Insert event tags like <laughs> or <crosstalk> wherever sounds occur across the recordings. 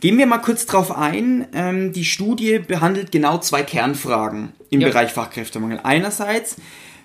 Gehen wir mal kurz drauf ein. Ähm, die Studie behandelt genau zwei Kernfragen im Ja. Bereich Fachkräftemangel. Einerseits,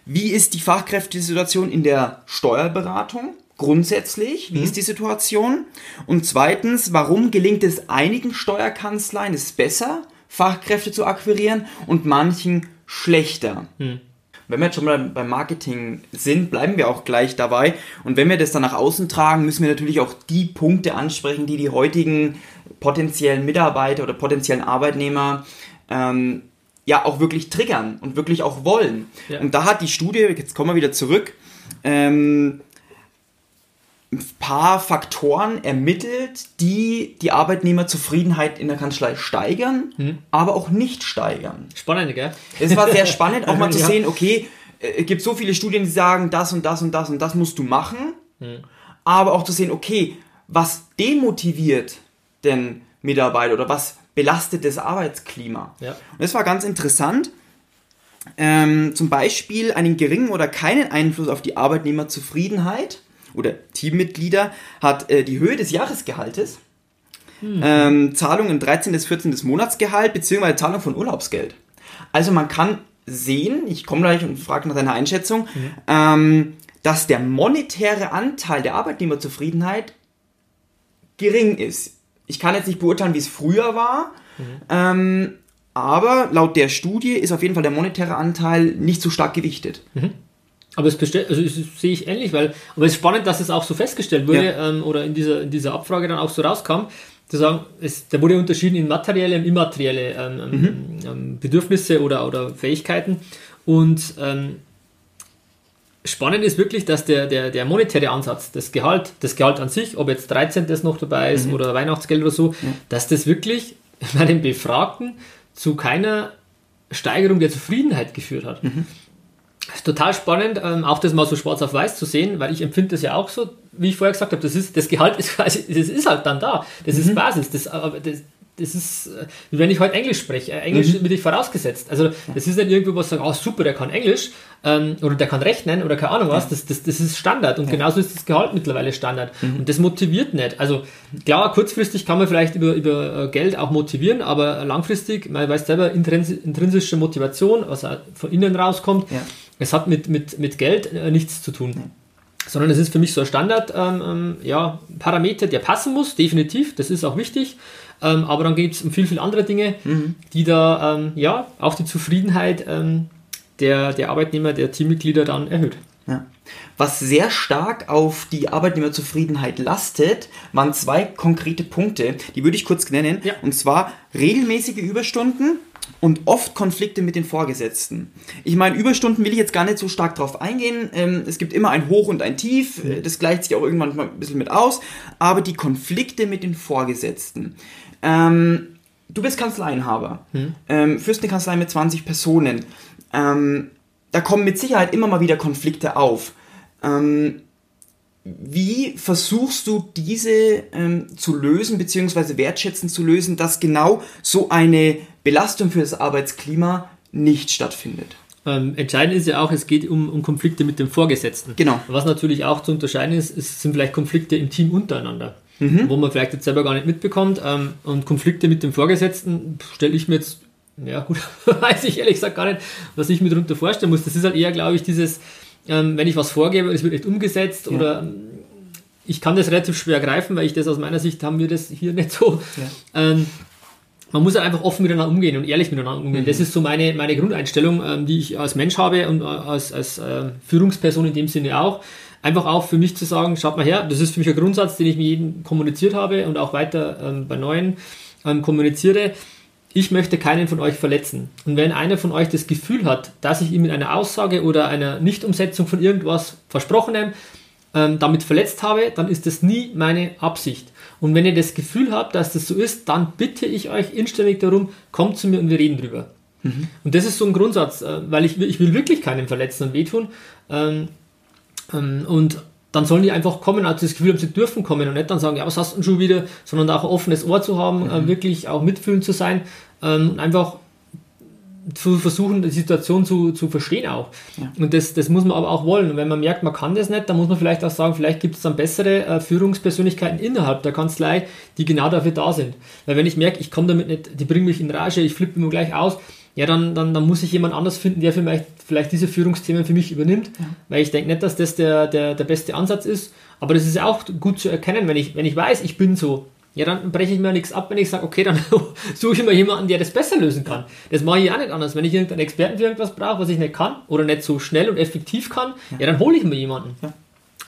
wie ist die Fachkräftesituation in der Steuerberatung? Grundsätzlich, wie Mhm. ist die Situation? Und zweitens, warum gelingt es einigen Steuerkanzleien es besser, Fachkräfte zu akquirieren und manchen schlechter? Wenn wir jetzt schon mal beim Marketing sind, bleiben wir auch gleich dabei. Und wenn wir das dann nach außen tragen, müssen wir natürlich auch die Punkte ansprechen, die die heutigen potenziellen Mitarbeiter oder potenziellen Arbeitnehmer ähm, ja auch wirklich triggern und wirklich auch wollen. Ja. Und da hat die Studie, jetzt kommen wir wieder zurück, ähm, ein paar Faktoren ermittelt, die die Arbeitnehmerzufriedenheit in der Kanzlei steigern, aber auch nicht steigern. Spannend, gell? Es war sehr spannend, auch <laughs> mal zu Ja. sehen, okay, äh, es gibt so viele Studien, die sagen, das und das und das und das musst du machen. Aber auch zu sehen, okay, was demotiviert denn Mitarbeiter oder was belastet das Arbeitsklima? Ja. Und das war ganz interessant. Ähm, zum Beispiel einen geringen oder keinen Einfluss auf die Arbeitnehmerzufriedenheit oder Teammitglieder hat äh, die Höhe des Jahresgehaltes, ähm, Zahlung im 13. bis 14. des Monatsgehalt beziehungsweise Zahlung von Urlaubsgeld. Also man kann sehen, ich komme gleich und frage nach deiner Einschätzung, ähm, dass der monetäre Anteil der Arbeitnehmerzufriedenheit gering ist. Ich kann jetzt nicht beurteilen, wie es früher war, ähm, aber laut der Studie ist auf jeden Fall der monetäre Anteil nicht so stark gewichtet. Aber es bestell, also sehe ich ähnlich, weil, aber es ist spannend, dass es auch so festgestellt wurde Ja. ähm, oder in dieser, in dieser Abfrage dann auch so rauskam, zu sagen, es, da wurde unterschieden in materielle und immaterielle ähm, ähm, ähm, Bedürfnisse oder, oder Fähigkeiten. Und ähm, spannend ist wirklich, dass der, der, der monetäre Ansatz, das Gehalt, das Gehalt an sich, ob jetzt 13. noch dabei ist oder Weihnachtsgeld oder so, dass das wirklich <laughs> bei den Befragten zu keiner Steigerung der Zufriedenheit geführt hat. Das ist total spannend, ähm, auch das mal so schwarz auf weiß zu sehen, weil ich empfinde das ja auch so, wie ich vorher gesagt habe, das, ist, das Gehalt ist <laughs> quasi, das ist halt dann da. Das ist Basis. Das, aber das, das ist, äh, wie wenn ich heute Englisch spreche. Äh, Englisch wird nicht vorausgesetzt. Also das ist nicht irgendwo was sagen, oh super, der kann Englisch ähm, oder der kann rechnen oder keine Ahnung was. Das, das, das ist Standard und genauso ist das Gehalt mittlerweile Standard. Und das motiviert nicht. Also klar, kurzfristig kann man vielleicht über, über äh, Geld auch motivieren, aber langfristig, man weiß selber, intrins intrinsische Motivation, was von innen rauskommt, Ja. es hat mit, mit, mit Geld nichts zu tun. Sondern es ist für mich so ein Standard, ähm, ähm, ja, Parameter, der passen muss, definitiv, das ist auch wichtig. Ähm, aber dann geht es um viel, viel andere Dinge, die da, ähm, ja, auch die Zufriedenheit ähm, der, der Arbeitnehmer, der Teammitglieder dann erhöht. Ja. Was sehr stark auf die Arbeitnehmerzufriedenheit lastet, waren zwei konkrete Punkte, die würde ich kurz nennen. Ja. Und zwar regelmäßige Überstunden und oft Konflikte mit den Vorgesetzten. Ich meine, Überstunden will ich jetzt gar nicht so stark drauf eingehen. Ähm, es gibt immer ein Hoch und ein Tief. Äh, Das gleicht sich auch irgendwann mal ein bisschen mit aus. Aber die Konflikte mit den Vorgesetzten. Ähm, du bist Kanzleienhaber, ähm, führst eine Kanzlei mit 20 Personen. Ähm, da kommen mit Sicherheit immer mal wieder Konflikte auf. Ähm, wie versuchst du diese ähm, zu lösen, beziehungsweise wertschätzend zu lösen, dass genau so eine Belastung für das Arbeitsklima nicht stattfindet? Ähm, entscheidend ist ja auch, es geht um, um Konflikte mit dem Vorgesetzten. Genau. Was natürlich auch zu unterscheiden ist, ist sind vielleicht Konflikte im Team untereinander, Mhm. wo man vielleicht jetzt selber gar nicht mitbekommt. Ähm, und Konflikte mit dem Vorgesetzten stelle ich mir jetzt, ja gut, <laughs> weiß ich ehrlich gesagt gar nicht, was ich mir darunter vorstellen muss. Das ist halt eher, glaube ich, dieses, ähm, wenn ich was vorgebe und es wird nicht umgesetzt oder ähm, ich kann das relativ schwer greifen, weil ich das aus meiner Sicht haben wir das hier nicht so. Ähm, man muss halt einfach offen miteinander umgehen und ehrlich miteinander umgehen. Das ist so meine, meine Grundeinstellung, ähm, die ich als Mensch habe und äh, als, als äh, Führungsperson in dem Sinne auch. Einfach auch für mich zu sagen, schaut mal her, das ist für mich ein Grundsatz, den ich mit jedem kommuniziert habe und auch weiter ähm, bei Neuen ähm, kommuniziere. Ich möchte keinen von euch verletzen. Und wenn einer von euch das Gefühl hat, dass ich ihm mit einer Aussage oder einer Nichtumsetzung von irgendwas Versprochenem ähm, damit verletzt habe, dann ist das nie meine Absicht. Und wenn ihr das Gefühl habt, dass das so ist, dann bitte ich euch inständig darum, kommt zu mir und wir reden drüber. Mhm. Und das ist so ein Grundsatz, äh, weil ich, ich will wirklich keinen verletzen und wehtun. Ähm, ähm, und dann sollen die einfach kommen, also das Gefühl haben, sie dürfen kommen und nicht dann sagen, ja, was hast du denn schon wieder, sondern auch ein offenes Ohr zu haben, äh, mhm. wirklich auch mitfühlend zu sein ähm, und einfach zu versuchen, die Situation zu, zu verstehen auch. Ja. Und das, das muss man aber auch wollen. Und wenn man merkt, man kann das nicht, dann muss man vielleicht auch sagen, vielleicht gibt es dann bessere äh, Führungspersönlichkeiten innerhalb der Kanzlei, die genau dafür da sind. Weil wenn ich merke, ich komme damit nicht, die bringen mich in Rage, ich flippe immer gleich aus, ja, dann, dann, dann muss ich jemand anders finden, der vielleicht, vielleicht diese Führungsthemen für mich übernimmt. Ja. Weil ich denke nicht, dass das der, der, der beste Ansatz ist. Aber das ist auch gut zu erkennen, wenn ich, wenn ich weiß, ich bin so, ja, dann breche ich mir nichts ab, wenn ich sage, okay, dann <laughs> suche ich mir jemanden, der das besser lösen kann. Das mache ich auch nicht anders. Wenn ich irgendeinen Experten für irgendwas brauche, was ich nicht kann oder nicht so schnell und effektiv kann, ja, ja dann hole ich mir jemanden. Ja.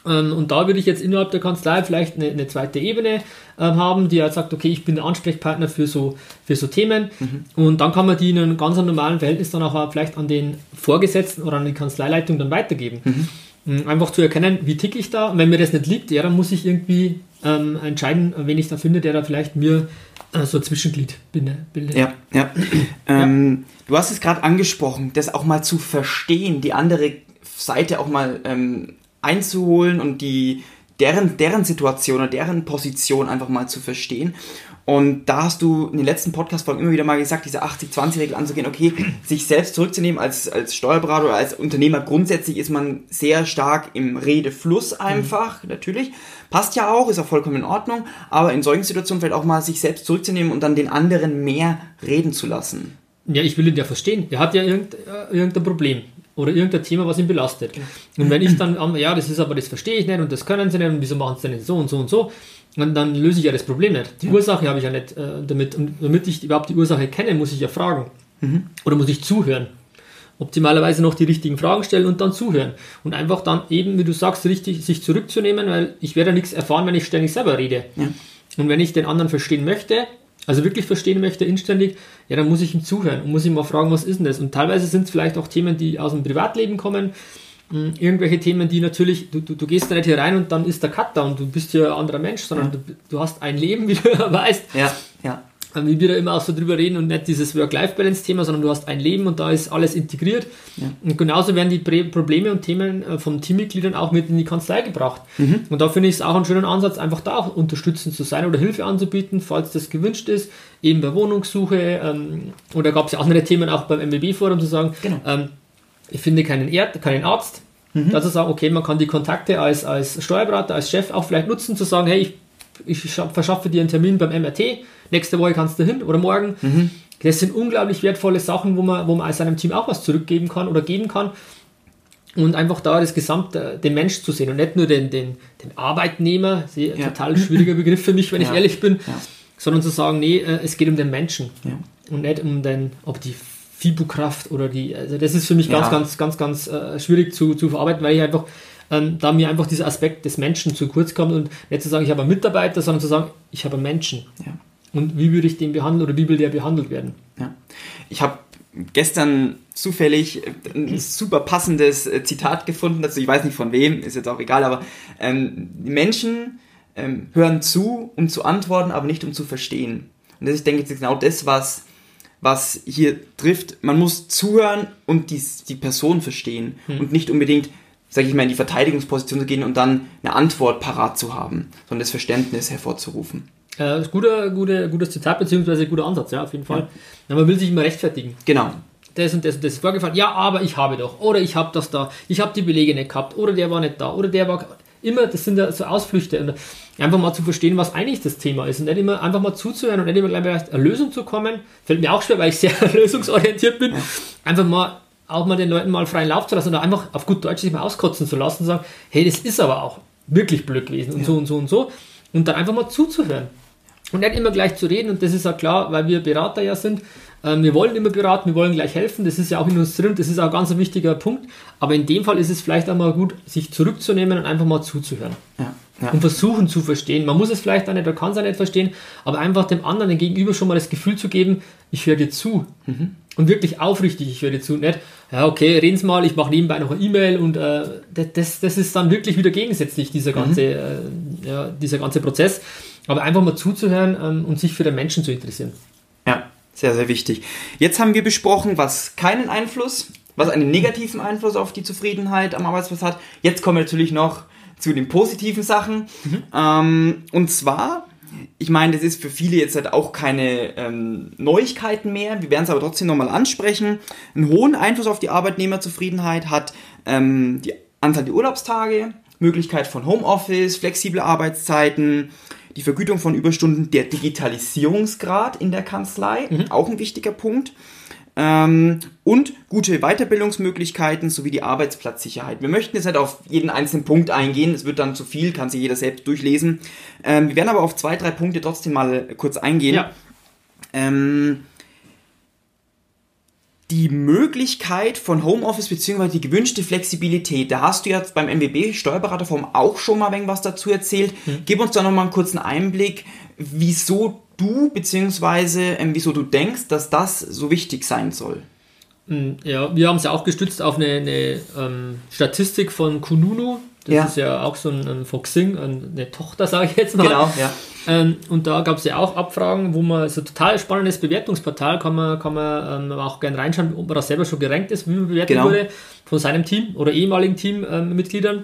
Ähm, und da würde ich jetzt innerhalb der Kanzlei vielleicht eine, eine zweite Ebene ähm, haben, die halt sagt, okay, ich bin der Ansprechpartner für so, für so Themen. Mhm. Und dann kann man die in einem ganz normalen Verhältnis dann auch vielleicht an den Vorgesetzten oder an die Kanzleileitung dann weitergeben. Mhm. Ähm, einfach zu erkennen, wie ticke ich da. Und wenn mir das nicht liegt, ja, dann muss ich irgendwie ähm, entscheiden, wen ich da finde, der da vielleicht mir äh, so ein Zwischenglied bildet. Ja, <clears throat> ja. ähm, du hast es gerade angesprochen, das auch mal zu verstehen, die andere Seite auch mal ähm, einzuholen und die deren, deren Situation oder deren Position einfach mal zu verstehen. Und da hast du in den letzten Podcast-Folgen immer wieder mal gesagt, diese 80-20-Regel anzugehen, okay, sich selbst zurückzunehmen als, als Steuerberater oder als Unternehmer. Grundsätzlich ist man sehr stark im Redefluss einfach, mhm. natürlich. Passt ja auch, ist auch vollkommen in Ordnung. Aber in solchen Situationen vielleicht auch mal sich selbst zurückzunehmen und dann den anderen mehr reden zu lassen. Ja, ich will ihn ja verstehen. Er hat ja irgend, äh, irgendein Problem oder irgendein Thema, was ihn belastet. Und wenn ich dann, ja, das ist aber, das verstehe ich nicht und das können sie nicht und wieso machen sie denn so und so und so, und dann löse ich ja das Problem nicht. Die ja. Ursache habe ich ja nicht äh, damit. Und damit ich überhaupt die Ursache kenne, muss ich ja fragen. Mhm. Oder muss ich zuhören. Optimalerweise noch die richtigen Fragen stellen und dann zuhören. Und einfach dann eben, wie du sagst, richtig sich zurückzunehmen, weil ich werde ja nichts erfahren, wenn ich ständig selber rede. Ja. Und wenn ich den anderen verstehen möchte, also wirklich verstehen möchte, inständig, ja, dann muss ich ihm zuhören und muss ihm mal fragen, was ist denn das? Und teilweise sind es vielleicht auch Themen, die aus dem Privatleben kommen, hm, irgendwelche Themen, die natürlich, du, du, du gehst da nicht hier rein und dann ist der Cut da und du bist hier ein anderer Mensch, sondern ja. du, du hast ein Leben, wie du <laughs> weißt. Ja, ja. Wie wir da immer auch so drüber reden und nicht dieses Work-Life-Balance-Thema, sondern du hast ein Leben und da ist alles integriert. Ja. Und genauso werden die Probleme und Themen äh, von Teammitgliedern auch mit in die Kanzlei gebracht. Mhm. Und da finde ich es auch einen schönen Ansatz, einfach da auch unterstützend zu sein oder Hilfe anzubieten, falls das gewünscht ist, eben bei Wohnungssuche. Ähm, oder gab es ja auch andere Themen auch beim MBB-Forum zu sagen, genau. ähm, ich finde keinen, Erd, keinen Arzt. Mhm. Dazu sagen, okay, man kann die Kontakte als, als Steuerberater, als Chef auch vielleicht nutzen, zu sagen, hey, ich, ich verschaffe dir einen Termin beim MRT, nächste Woche kannst du hin oder morgen. Mhm. Das sind unglaublich wertvolle Sachen, wo man, wo man als seinem Team auch was zurückgeben kann oder geben kann. Und einfach da das Gesamte, den Mensch zu sehen und nicht nur den, den, den Arbeitnehmer, sehr, ja. total schwieriger Begriff für mich, wenn ja. ich ehrlich bin, ja. sondern zu sagen, nee, äh, es geht um den Menschen und nicht um den, ob die Fibokraft oder die, also das ist für mich ganz, ganz, ganz, ganz äh, schwierig zu, zu verarbeiten, weil ich einfach, ähm, da mir einfach dieser Aspekt des Menschen zu kurz kommt und nicht zu sagen, ich habe einen Mitarbeiter, sondern zu sagen, ich habe einen Menschen. Ja. Und wie würde ich den behandeln oder wie will der behandelt werden? Ja. Ich habe gestern zufällig ein super passendes äh, Zitat gefunden dazu. Ich weiß nicht von wem, ist jetzt auch egal, aber ähm, die Menschen ähm, hören zu, um zu antworten, aber nicht um zu verstehen. Und das ist, denke ich, genau das, was was hier trifft. Man muss zuhören und die, die Person verstehen hm. und nicht unbedingt, sage ich mal, in die Verteidigungsposition zu gehen und dann eine Antwort parat zu haben, sondern das Verständnis hervorzurufen. Äh, ist guter, guter, gutes Zitat, beziehungsweise guter Ansatz, ja, auf jeden Fall. Ja. Man will sich immer rechtfertigen. Genau. Das und das und das ist vorgefallen. Ja, aber ich habe doch. Oder ich habe das da. Ich habe die Belege nicht gehabt. Oder der war nicht da. Oder der war immer, das sind ja so Ausflüchte. Und einfach mal zu verstehen, was eigentlich das Thema ist. Und nicht immer einfach mal zuzuhören und nicht immer gleich bei einer Lösung zu kommen. Fällt mir auch schwer, weil ich sehr <laughs> lösungsorientiert bin. Einfach mal auch mal den Leuten mal freien Lauf zu lassen oder einfach auf gut Deutsch sich mal auskotzen zu lassen und sagen, hey, das ist aber auch wirklich blöd gewesen und ja. so und so und so. Und dann einfach mal zuzuhören. Und nicht immer gleich zu reden. Und das ist ja klar, weil wir Berater ja sind. Ähm, wir wollen immer beraten, wir wollen gleich helfen. Das ist ja auch in uns drin. Das ist auch ein ganz wichtiger Punkt. Aber in dem Fall ist es vielleicht auch mal gut, sich zurückzunehmen und einfach mal zuzuhören. Ja. Ja. Und versuchen zu verstehen. Man muss es vielleicht auch nicht, oder kann es auch nicht verstehen, aber einfach dem anderen, dem Gegenüber schon mal das Gefühl zu geben, ich höre dir zu. Mhm. Und wirklich aufrichtig, ich höre zu, nicht, ja, okay, reden Sie mal, ich mache nebenbei noch eine E-Mail und äh, das, das ist dann wirklich wieder gegensätzlich, dieser mhm. ganze, mhm. äh, ja, dieser ganze Prozess. Aber einfach mal zuzuhören ähm, und sich für den Menschen zu interessieren. Ja, sehr, sehr wichtig. Jetzt haben wir besprochen, was keinen Einfluss, was einen negativen Einfluss auf die Zufriedenheit am Arbeitsplatz hat. Jetzt kommen wir natürlich noch zu den positiven Sachen. Mhm. Ähm, und zwar ich meine, das ist für viele jetzt halt auch keine ähm, Neuigkeiten mehr. Wir werden es aber trotzdem nochmal ansprechen. Einen hohen Einfluss auf die Arbeitnehmerzufriedenheit hat ähm, die Anzahl der Urlaubstage, Möglichkeit von Homeoffice, flexible Arbeitszeiten, die Vergütung von Überstunden, der Digitalisierungsgrad in der Kanzlei, mhm. auch ein wichtiger Punkt. Ähm, und gute Weiterbildungsmöglichkeiten sowie die Arbeitsplatzsicherheit. Wir möchten jetzt nicht auf jeden einzelnen Punkt eingehen, es wird dann zu viel, kann sich jeder selbst durchlesen. Ähm, wir werden aber auf zwei, drei Punkte trotzdem mal kurz eingehen. Ja. Ähm, die Möglichkeit von Homeoffice bzw. die gewünschte Flexibilität, da hast du jetzt beim MWB Steuerberaterform auch schon mal was dazu erzählt. Mhm. Gib uns da nochmal einen kurzen Einblick, wieso du beziehungsweise ähm, wieso du denkst, dass das so wichtig sein soll. Hm, ja, wir haben es ja auch gestützt auf eine, eine ähm, Statistik von Kununu. Das ja. ist ja auch so ein, ein Foxing, eine Tochter, <laughs> sage ich jetzt mal. Genau, ja. Ähm, und da gab es ja auch Abfragen, wo man so total spannendes Bewertungsportal kann man, kann man ähm, auch gerne reinschauen, ob man da selber schon gerankt ist, wie man bewertet genau. wurde von seinem Team oder ehemaligen Teammitgliedern. Ähm,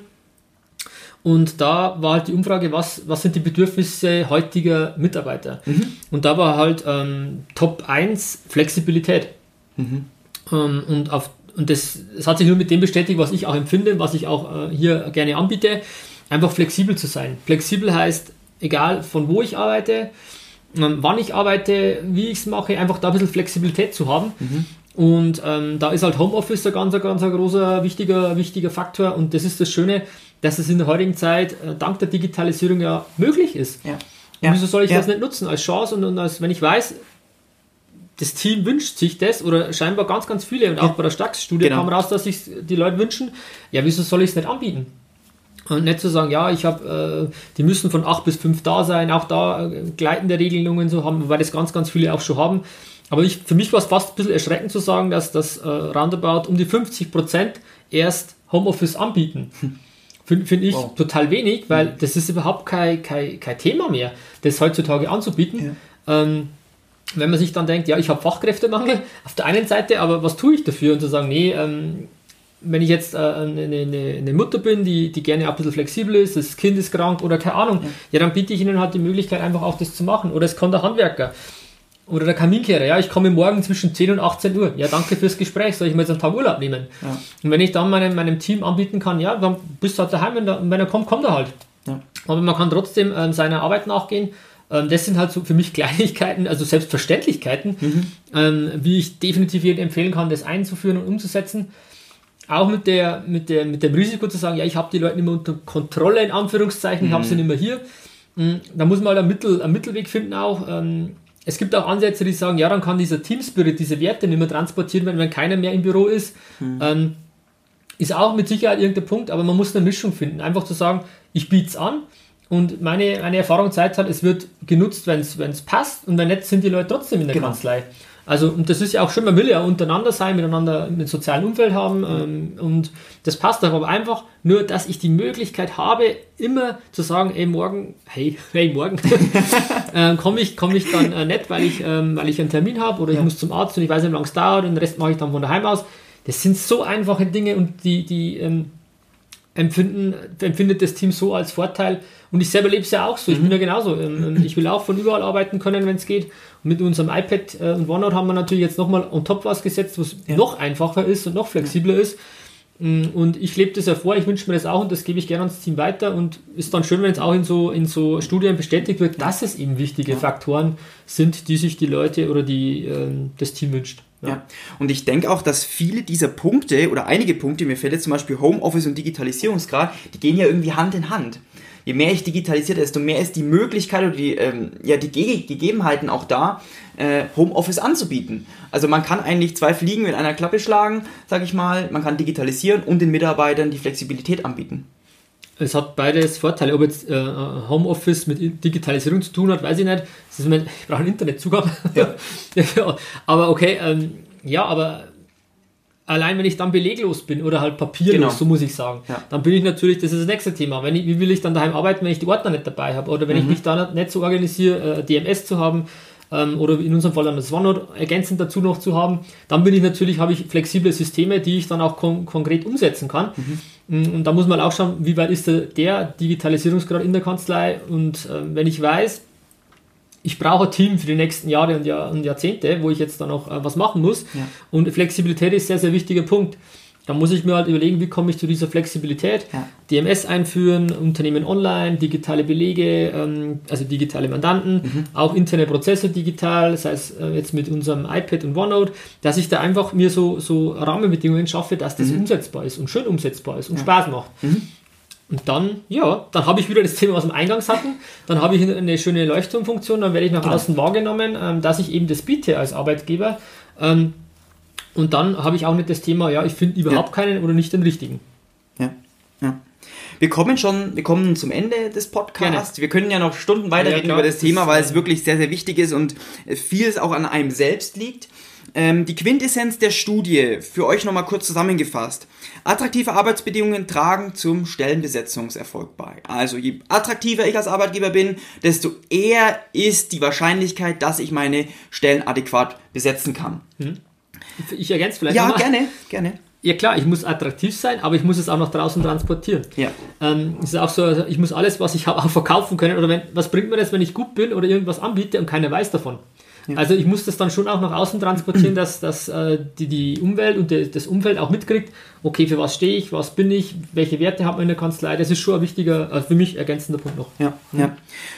und da war halt die Umfrage, was, was sind die Bedürfnisse heutiger Mitarbeiter? Mhm. Und da war halt ähm, Top 1 Flexibilität. Mhm. Ähm, und auf, und das, das hat sich nur mit dem bestätigt, was ich auch empfinde, was ich auch äh, hier gerne anbiete, einfach flexibel zu sein. Flexibel heißt, egal von wo ich arbeite, ähm, wann ich arbeite, wie ich es mache, einfach da ein bisschen Flexibilität zu haben. Mhm. Und ähm, da ist halt Homeoffice ein ganz, ganz ein großer, wichtiger, wichtiger Faktor. Und das ist das Schöne, dass es in der heutigen Zeit äh, dank der Digitalisierung ja möglich ist. Ja. Ja. Wieso soll ich ja. das nicht nutzen als Chance und, und als, wenn ich weiß, das Team wünscht sich das oder scheinbar ganz, ganz viele und auch bei der Stax-Studie genau. kam raus, dass sich die Leute wünschen, ja, wieso soll ich es nicht anbieten? Und nicht zu sagen, ja, ich habe, äh, die müssen von 8 bis 5 da sein, auch da äh, gleitende Regelungen so haben, weil das ganz, ganz viele auch schon haben. Aber ich, für mich war es fast ein bisschen erschreckend zu sagen, dass das äh, roundabout um die 50 Prozent erst Homeoffice anbieten. <laughs> Finde find ich wow. total wenig, weil mhm. das ist überhaupt kein, kein, kein Thema mehr, das heutzutage anzubieten. Ja. Ähm, wenn man sich dann denkt, ja, ich habe Fachkräftemangel <laughs> auf der einen Seite, aber was tue ich dafür? Und zu sagen, nee, ähm, wenn ich jetzt äh, eine, eine, eine, Mutter bin, die, die gerne ein bisschen flexibel ist, das Kind ist krank oder keine Ahnung, ja. ja, dann biete ich ihnen halt die Möglichkeit, einfach auch das zu machen. Oder es kann der Handwerker. Oder der Kaminkehrer, ja, ich komme morgen zwischen 10 und 18 Uhr. Ja, danke fürs Gespräch, soll ich mir jetzt einen Tag Urlaub nehmen? Ja. Und wenn ich dann meinem, meinem Team anbieten kann, ja, dann bist du halt daheim, wenn, der, wenn er kommt, kommt er halt. Ja. Aber man kann trotzdem ähm, seiner Arbeit nachgehen. Ähm, das sind halt so für mich <laughs> Kleinigkeiten, also Selbstverständlichkeiten, mhm. ähm, wie ich definitiv jedem empfehlen kann, das einzuführen und umzusetzen. Auch mit, der, mit, der, mit dem Risiko zu sagen, ja, ich habe die Leute nicht mehr unter Kontrolle, in Anführungszeichen, mhm. ich habe sie nicht mehr hier. Mhm. Da muss man halt einen, Mittel, einen Mittelweg finden auch. Ähm, es gibt auch Ansätze, die sagen, ja, dann kann dieser Teamspirit, diese Werte nicht mehr transportieren, wenn, wenn keiner mehr im Büro ist. Mhm. Ähm, ist auch mit Sicherheit irgendein Punkt, aber man muss eine Mischung finden. Einfach zu sagen, ich biete es an und meine, meine Erfahrung zeigt halt, es wird genutzt, wenn es passt und wenn nicht, sind die Leute trotzdem in der genau. Kanzlei. Also, und das ist ja auch schön, man will ja untereinander sein, miteinander ein sozialen Umfeld haben ähm, und das passt aber einfach nur, dass ich die Möglichkeit habe, immer zu sagen, ey, morgen, hey, <laughs> hey, morgen, <laughs> äh, komme ich, komm ich dann äh, nicht, weil ich, ähm, weil ich einen Termin habe oder ja. ich muss zum Arzt und ich weiß nicht, wie lange es dauert und den Rest mache ich dann von daheim aus. Das sind so einfache Dinge und die, die ähm, empfinden, empfindet das Team so als Vorteil. Und ich selber lebe es ja auch so. Ich mhm. bin ja genauso. Ähm, ich will auch von überall arbeiten können, wenn es geht. Und mit unserem iPad äh, und OneNote haben wir natürlich jetzt nochmal on top was gesetzt, was ja. noch einfacher ist und noch flexibler ist. Mm, und ich lebe das ja vor, ich wünsche mir das auch und das gebe ich gerne ans Team weiter und ist dann schön, wenn es auch in so, in so Studien bestätigt wird, dass es eben wichtige ja. Faktoren sind, die sich die Leute oder die, äh, das Team wünscht. Ja. ja. Und ich denke auch, dass viele dieser Punkte oder einige Punkte, mir fällt jetzt zum Beispiel Homeoffice und Digitalisierungsgrad, die gehen ja irgendwie Hand in Hand. Je mehr ich digitalisiere, desto mehr ist die Möglichkeit oder die, ähm, ja, die Ge Gegebenheiten auch da, äh, Homeoffice anzubieten. Also man kann eigentlich zwei Fliegen mit einer Klappe schlagen, sage ich mal. Man kann digitalisieren und den Mitarbeitern die Flexibilität anbieten. Es hat beides Vorteile. Ob jetzt äh, Homeoffice mit Digitalisierung zu tun hat, weiß ich nicht. Das ist mein, ich brauche einen Internetzugang. Ja. <laughs> ja. aber okay, ähm, ja, aber allein wenn ich dann beleglos bin oder halt papierlos, Genau. so muss ich sagen, Ja. dann bin ich natürlich, das ist das nächste Thema. Wenn ich, wie will ich dann daheim arbeiten, wenn ich die Ordner nicht dabei habe oder wenn Mhm. ich mich da nicht, so organisiere, äh, DMS zu haben ähm, oder in unserem Fall dann das OneNote ergänzend dazu noch zu haben, dann bin ich natürlich, habe ich flexible Systeme, die ich dann auch kon konkret umsetzen kann. Mhm. Mm, Und da muss man auch schauen, wie weit ist der, der Digitalisierungsgrad in der Kanzlei und ähm, wenn ich weiß, ich brauche ein Team für die nächsten Jahre und, Jahr, und Jahrzehnte, wo ich jetzt dann auch äh, was machen muss. Ja. Und Flexibilität ist ein sehr, sehr wichtiger Punkt. Da muss ich mir halt überlegen, wie komme ich zu dieser Flexibilität. Ja. DMS einführen, Unternehmen online, digitale Belege, ähm, also digitale Mandanten, Mhm. auch interne Prozesse digital, das heißt äh, jetzt mit unserem iPad und OneNote, dass ich da einfach mir so, so Rahmenbedingungen schaffe, dass das Mhm. umsetzbar ist und schön umsetzbar ist und Spaß macht. Und dann, ja, dann habe ich wieder das Thema, was wir eingangs hatten. Dann habe ich eine schöne Leuchtturmfunktion, dann werde ich nach außen wahrgenommen, ähm, dass ich eben das biete als Arbeitgeber. Ähm, und dann habe ich auch nicht das Thema, ja, ich finde überhaupt keinen oder nicht den richtigen. Ja, ja. Wir kommen schon, wir kommen zum Ende des Podcasts. Wir können ja noch Stunden weiterreden Ja, über das Thema, weil es wirklich sehr, sehr wichtig ist und vieles auch an einem selbst liegt. Ähm, die Quintessenz der Studie, für euch nochmal kurz zusammengefasst. Attraktive Arbeitsbedingungen tragen zum Stellenbesetzungserfolg bei. Also je attraktiver ich als Arbeitgeber bin, desto eher ist die Wahrscheinlichkeit, dass ich meine Stellen adäquat besetzen kann. Ich ergänze vielleicht Ja, nochmal. gerne, gerne. Ja klar, ich muss attraktiv sein, aber ich muss es auch nach draußen transportieren. Ja. Ähm, es ist auch so, also ich muss alles, was ich habe, auch verkaufen können. Oder wenn, was bringt mir das, wenn ich gut bin oder irgendwas anbiete und keiner weiß davon? Also ich muss das dann schon auch nach außen transportieren, dass, dass äh, die, die Umwelt und die, das Umfeld auch mitkriegt, okay, für was stehe ich, was bin ich, welche Werte hat man in der Kanzlei. Das ist schon ein wichtiger, also für mich ergänzender Punkt noch. Ja, ja.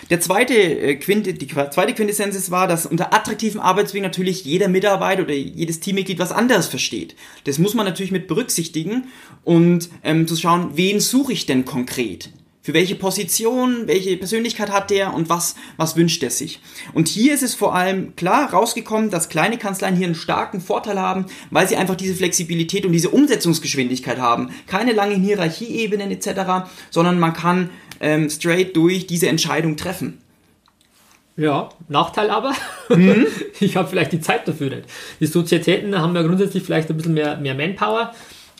Der zweite äh, Quinte, die zweite Quintessenz ist war, dass unter attraktiven Arbeitswegen natürlich jeder Mitarbeiter oder jedes Teammitglied was anderes versteht. Das muss man natürlich mit berücksichtigen und ähm, zu schauen, wen suche ich denn konkret? Für welche Position, welche Persönlichkeit hat der und was, was wünscht er sich? Und hier ist es vor allem klar rausgekommen, dass kleine Kanzleien hier einen starken Vorteil haben, weil sie einfach diese Flexibilität und diese Umsetzungsgeschwindigkeit haben. Keine langen Hierarchieebenen etc., sondern man kann ähm, straight durch diese Entscheidung treffen. Ja, Nachteil aber, <laughs> ich habe vielleicht die Zeit dafür nicht. Die Sozietäten haben ja grundsätzlich vielleicht ein bisschen mehr, mehr Manpower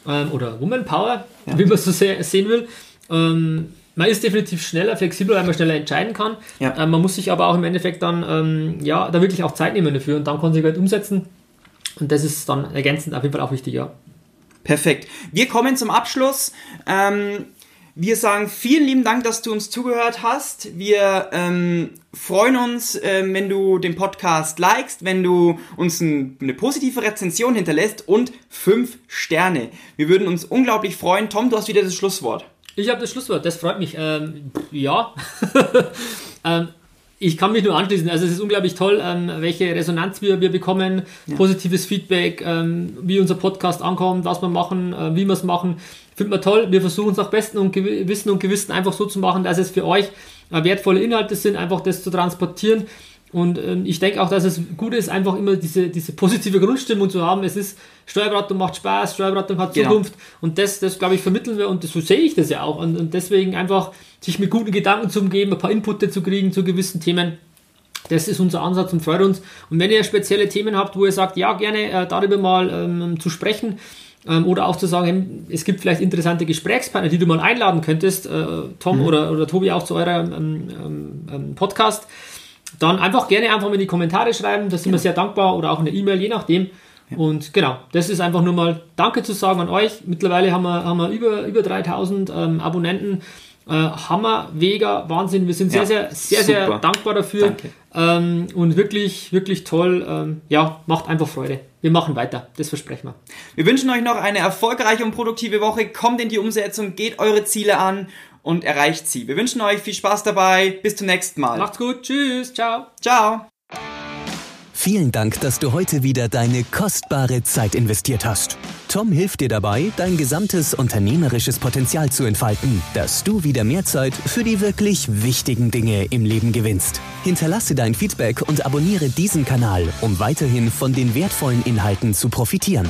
ähm, oder Womanpower, wie man so se sehen will. Ähm, man ist definitiv schneller, flexibler, weil man schneller entscheiden kann. Ja. Ähm, man muss sich aber auch im Endeffekt dann, ähm, ja, da wirklich auch Zeit nehmen dafür und dann konsequent umsetzen. Und das ist dann ergänzend auf jeden Fall auch wichtig, ja. Perfekt. Wir kommen zum Abschluss. Ähm, wir sagen vielen lieben Dank, dass du uns zugehört hast. Wir ähm, freuen uns, ähm, wenn du den Podcast likest, wenn du uns ein, eine positive Rezension hinterlässt und fünf Sterne. Wir würden uns unglaublich freuen. Tom, du hast wieder das Schlusswort. Ich habe das Schlusswort, das freut mich. Ähm, ja. <laughs> ähm, ich kann mich nur anschließen. Also es ist unglaublich toll, ähm, welche Resonanz wir, wir bekommen, positives Feedback, ähm, wie unser Podcast ankommt, was wir machen, äh, wie wir es machen. Findet man toll. Wir versuchen es nach Besten und Gewi- Wissen und Gewissen einfach so zu machen, dass es für euch äh, wertvolle Inhalte sind, einfach das zu transportieren. Und ähm, ich denke auch, dass es gut ist, einfach immer diese, diese positive Grundstimmung zu haben. Es ist, Steuerberatung macht Spaß, Steuerberatung hat Genau. Zukunft. Und das, das glaube ich, vermitteln wir und so sehe ich das ja auch. Und, und deswegen einfach sich mit guten Gedanken zu umgeben, ein paar Inputte zu kriegen zu gewissen Themen. Das ist unser Ansatz und freut uns. Und wenn ihr spezielle Themen habt, wo ihr sagt, ja, gerne äh, darüber mal ähm, zu sprechen ähm, oder auch zu sagen, es gibt vielleicht interessante Gesprächspartner, die du mal einladen könntest, äh, Tom oder, oder Tobi auch zu eurem ähm, ähm, ähm, Podcast, dann einfach gerne einfach mal in die Kommentare schreiben. Da sind wir sehr dankbar oder auch eine E-Mail, je nachdem. Und genau, das ist einfach nur mal Danke zu sagen an euch. Mittlerweile haben wir, haben wir über, über 3000 ähm, Abonnenten. Äh, Hammer, Vega, Wahnsinn. Wir sind sehr, Ja, sehr, sehr, sehr super. dankbar dafür. Ähm, und wirklich, wirklich toll. Ähm, ja, macht einfach Freude. Wir machen weiter. Das versprechen wir. Wir wünschen euch noch eine erfolgreiche und produktive Woche. Kommt in die Umsetzung, geht eure Ziele an und erreicht sie. Wir wünschen euch viel Spaß dabei. Bis zum nächsten Mal. Macht's gut. Tschüss. Ciao. Ciao. Vielen Dank, dass du heute wieder deine kostbare Zeit investiert hast. Tom hilft dir dabei, dein gesamtes unternehmerisches Potenzial zu entfalten, dass du wieder mehr Zeit für die wirklich wichtigen Dinge im Leben gewinnst. Hinterlasse dein Feedback und abonniere diesen Kanal, um weiterhin von den wertvollen Inhalten zu profitieren.